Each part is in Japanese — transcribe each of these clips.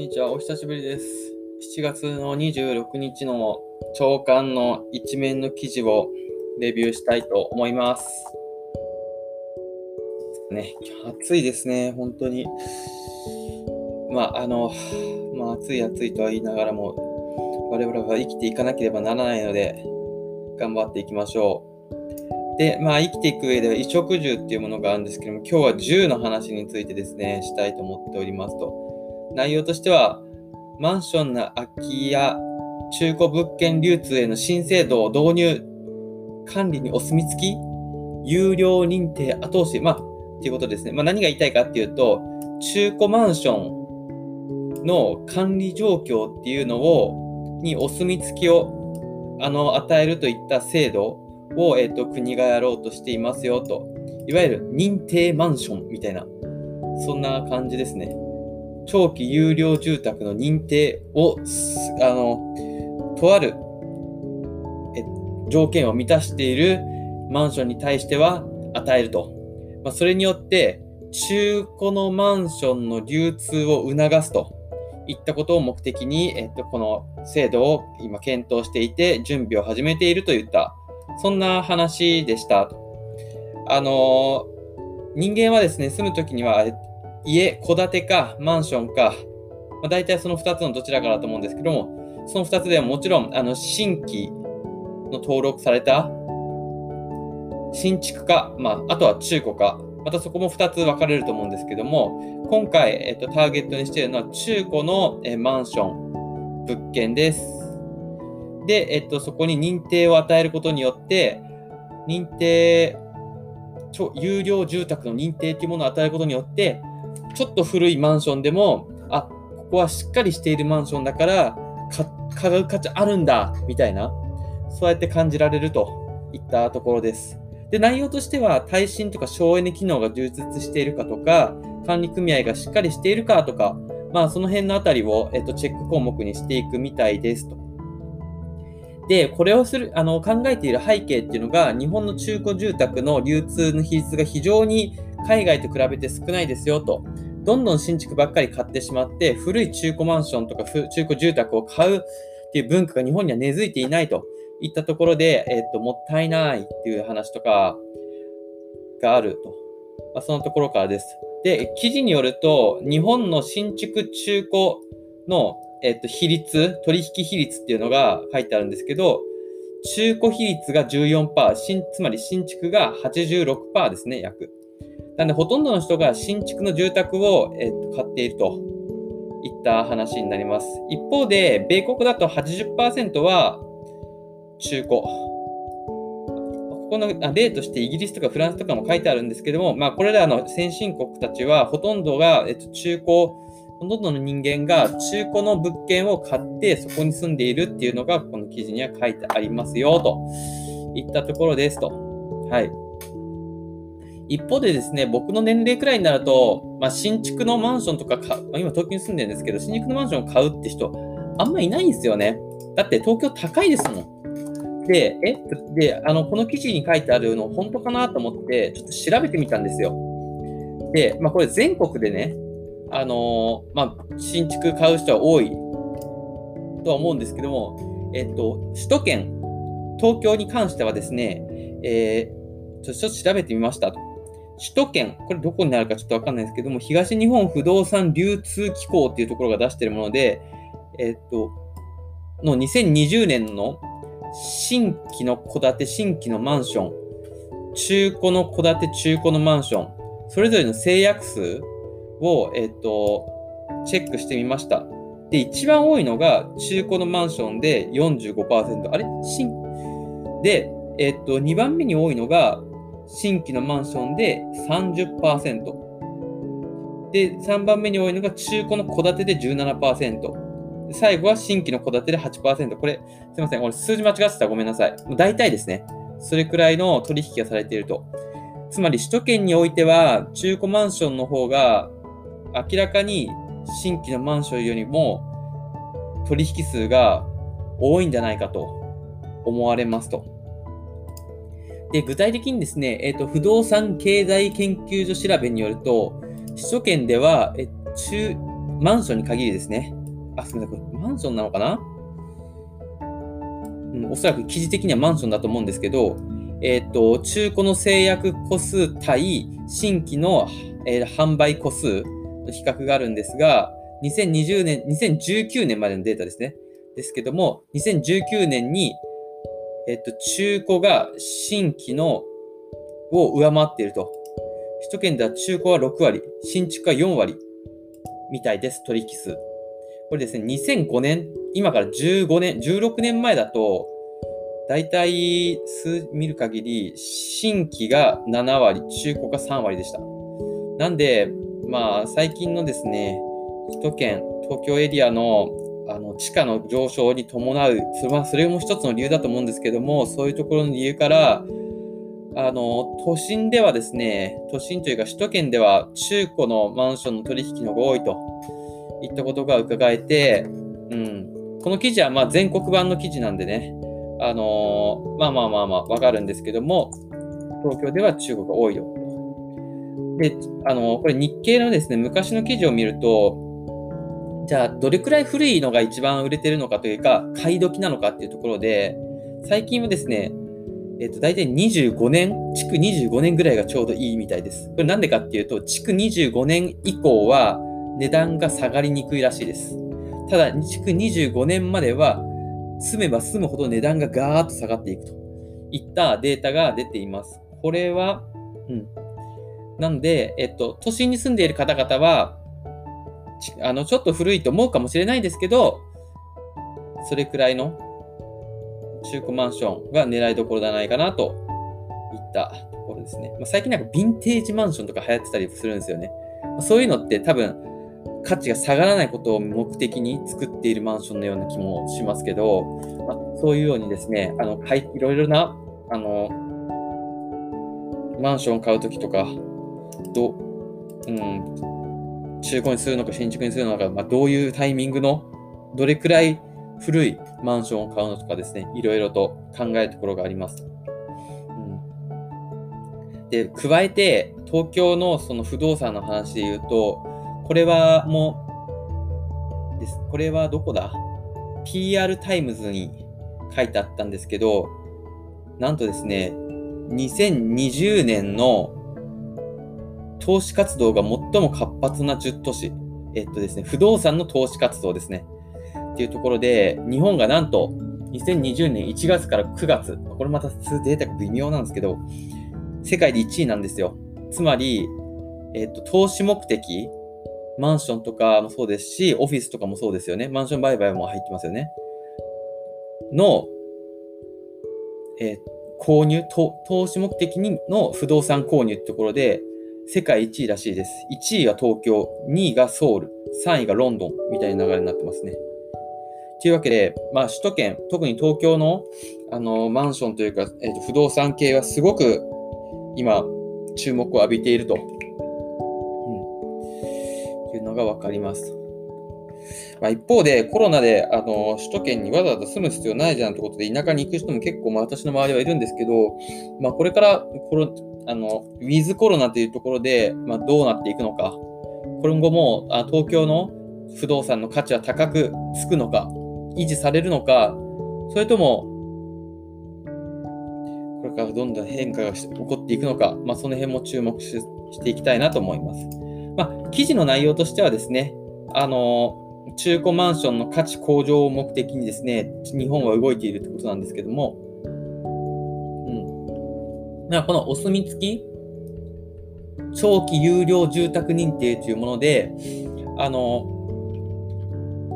にちは。お久しぶりです。7月の26日の朝刊の一面の記事をレビューしたいと思います。ね、暑いですね、本当に。まあ、あの、まあ、暑い暑いとは言いながらも、我々は生きていかなければならないので、頑張っていきましょう。で、まあ、生きていく上では衣食住っていうものがあるんですけども、今日は銃の話についてですね、したいと思っておりますと。内容としては、マンションの空き家、中古物件流通への新制度を導入、管理にお墨付き、有料認定後押し、まあ、っていうことですね。まあ、何が言いたいかっていうと、中古マンションの管理状況っていうのを、にお墨付きをあの与えるといった制度を、えーと国がやろうとしていますよと。いわゆる認定マンションみたいな、そんな感じですね。長期有料住宅の認定を、あの、とある条件を満たしているマンションに対しては与えると。まあ、それによって、中古のマンションの流通を促すといったことを目的に、えっと、この制度を今検討していて、準備を始めているといった、そんな話でした。あの、人間はですね、住むときには、家、戸建てかマンションか、まあ、大体その2つのどちらかだと思うんですけども、その2つではもちろん、あの、新規の登録された新築か、まあ、あとは中古か、またそこも2つ分かれると思うんですけども、今回、えっと、ターゲットにしているのは中古のえマンション、物件です。で、えっと、そこに認定を与えることによって、認定、有料住宅の認定というものを与えることによって、ちょっと古いマンションでも、あ、ここはしっかりしているマンションだから、か買う価値あるんだ、みたいな、そうやって感じられるといったところです。で、内容としては、耐震とか省エネ機能が充実しているかとか、管理組合がしっかりしているかとか、まあ、その辺のあたりを、えっと、チェック項目にしていくみたいですと。で、これをする、あの、考えている背景っていうのが、日本の中古住宅の流通の比率が非常に海外と比べて少ないですよと。どんどん新築ばっかり買ってしまって、古い中古マンションとか中古住宅を買うっていう文化が日本には根付いていないといったところで、えっ、と、もったいないっていう話とかがあると。まあ、そのところからです。で、記事によると、日本の新築中古の、えっと、比率、取引比率っていうのが書いてあるんですけど、中古比率が14%、新つまり新築が86%ですね、約。なんで、ほとんどの人が新築の住宅を、えー、買っているといった話になります。一方で、米国だと80%は中古。ここの例としてイギリスとかフランスとかも書いてあるんですけども、まあ、これらの先進国たちはほとんどが、えっと、中古、ほとんどの人間が中古の物件を買ってそこに住んでいるっていうのがこの記事には書いてありますよといったところですと。はい。一方でですね、僕の年齢くらいになると、まあ、新築のマンションとか買う、今東京に住んでるんですけど、新築のマンションを買うって人、あんまいないんですよね。だって東京高いですもん。で、えで、あの、この記事に書いてあるの本当かなと思って、ちょっと調べてみたんですよ。で、まあ、これ全国でね、あのー、まあ、新築買う人は多いとは思うんですけども、えっと、首都圏、東京に関してはですね、えー、ちょっと調べてみましたと。首都圏、これどこになるかちょっとわかんないですけども、東日本不動産流通機構っていうところが出しているもので、えっと、の2020年の新規の戸建て、新規のマンション、中古の戸建て、中古のマンション、それぞれの制約数を、えっと、チェックしてみました。で、一番多いのが中古のマンションで45%。あれ？新？で、えっと、2番目に多いのが新規のマンションで30%。で、3番目に多いのが中古の戸建てで17%。最後は新規の戸建てで8%。これ、すいません。俺数字間違ってたらごめんなさい。もう大体ですね。それくらいの取引がされていると。つまり首都圏においては、中古マンションの方が明らかに新規のマンションよりも取引数が多いんじゃないかと思われますと。で、具体的にですね、えっ、ー、と、不動産経済研究所調べによると、首都圏では、え中マンションに限りですね。あ、すみません、これマンションなのかな？うん、おそらく記事的にはマンションだと思うんですけど、えっ、ー、と、中古の制約個数対新規の、えー、販売個数の比較があるんですが、2020年、2019年までのデータですね。ですけども、2019年に、えっ、と、中古が新規のを上回っていると。首都圏では中古は6割、新築は4割みたいです、取引数。これですね、2005年、今から15年、16年前だと、大体数見る限り、新規が7割、中古が3割でした。なんで、まあ、最近のですね、首都圏、東京エリアのあの地価の上昇に伴う、それはそれも一つの理由だと思うんですけども、そういうところの理由から、あの都心ではですね、都心というか首都圏では中古のマンションの取引のが多いといったことが伺えて、うん、この記事はま全国版の記事なんでね、あのまあまあまあまあわかるんですけども、東京では中国が多いよ。で、あのこれ日経のですね、昔の記事を見ると、じゃあどれくらい古いのが一番売れてるのかというか、買い時なのかっていうところで、最近はですね、えっと、大体25年、築25年ぐらいがちょうどいいみたいです。これなんでかっていうと、築25年以降は値段が下がりにくいらしいです。ただ、築25年までは住めば住むほど値段がガーッと下がっていくといったデータが出ています。これは、うん。なんで、えっと、都心に住んでいる方々は、あの、ちょっと古いと思うかもしれないですけど、それくらいの中古マンションが狙いどころじゃないかなといったところですね。まあ、最近なんかヴィンテージマンションとか流行ってたりするんですよね。まあ、そういうのって多分価値が下がらないことを目的に作っているマンションのような気もしますけど、まあ、そういうようにですね、あのいろいろなあのマンションを買うときとか、どうん、中古にするのか新築にするのか、まあ、どういうタイミングのどれくらい古いマンションを買うのとかですね、いろいろと考えるところがあります。うん、で、加えて、東京のその不動産の話で言うと、これはもう、です。これはどこだ ?PR タイムズに書いてあったんですけど、なんとですね、2020年の投資活動が最も活発な10都市。えっとですね、不動産の投資活動ですね。っていうところで、日本がなんと2020年1月から9月、これまたデータが微妙なんですけど、世界で1位なんですよ。つまり、えっと、投資目的、マンションとかもそうですし、オフィスとかもそうですよね。マンション売買も入ってますよね。の、えー、購入投資目的の不動産購入ってところで、世界1位らしいです。1位が東京、2位がソウル、3位がロンドンみたいな流れになってますね。というわけで、まあ、首都圏、特に東京のあのマンションというか、えーと、不動産系はすごく今、注目を浴びていると、うん、いうのが分かります。まあ、一方で、コロナであの首都圏にわざわざ住む必要ないじゃんということで、田舎に行く人も結構、まあ、私の周りはいるんですけど、まあ、これからコロあのウィズコロナというところで、まあ、どうなっていくのか、今後もあ東京の不動産の価値は高くつくのか、維持されるのか、それとも、これからどんどん変化が起こっていくのか、まあ、その辺も注目していきたいなと思います。まあ、記事の内容としてはですね、あの、中古マンションの価値向上を目的にですね、日本は動いているということなんですけども、うん。このお墨付き、長期有料住宅認定というもので、あの、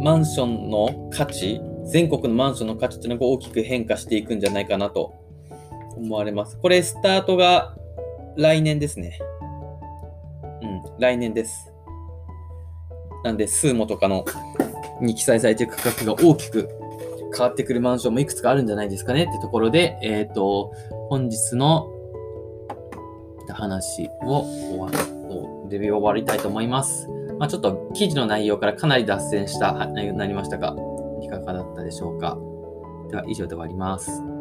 マンションの価値、全国のマンションの価値っていうのが大きく変化していくんじゃないかなと思われます。これ、スタートが来年ですね。うん、来年です。なんで、スーモとかのに記載されている価格が大きく変わってくるマンションもいくつかあるんじゃないですかねってところで、えっ、ー、と、本日のた話を終わレビューを終わりたいと思います。まあ、ちょっと記事の内容からかなり脱線した内容になりましたが、いかがだったでしょうか？では以上で終わります。